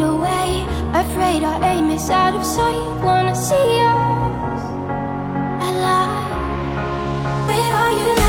fade away. Afraid our aim is out of sight. Wanna see us alive? Where are you?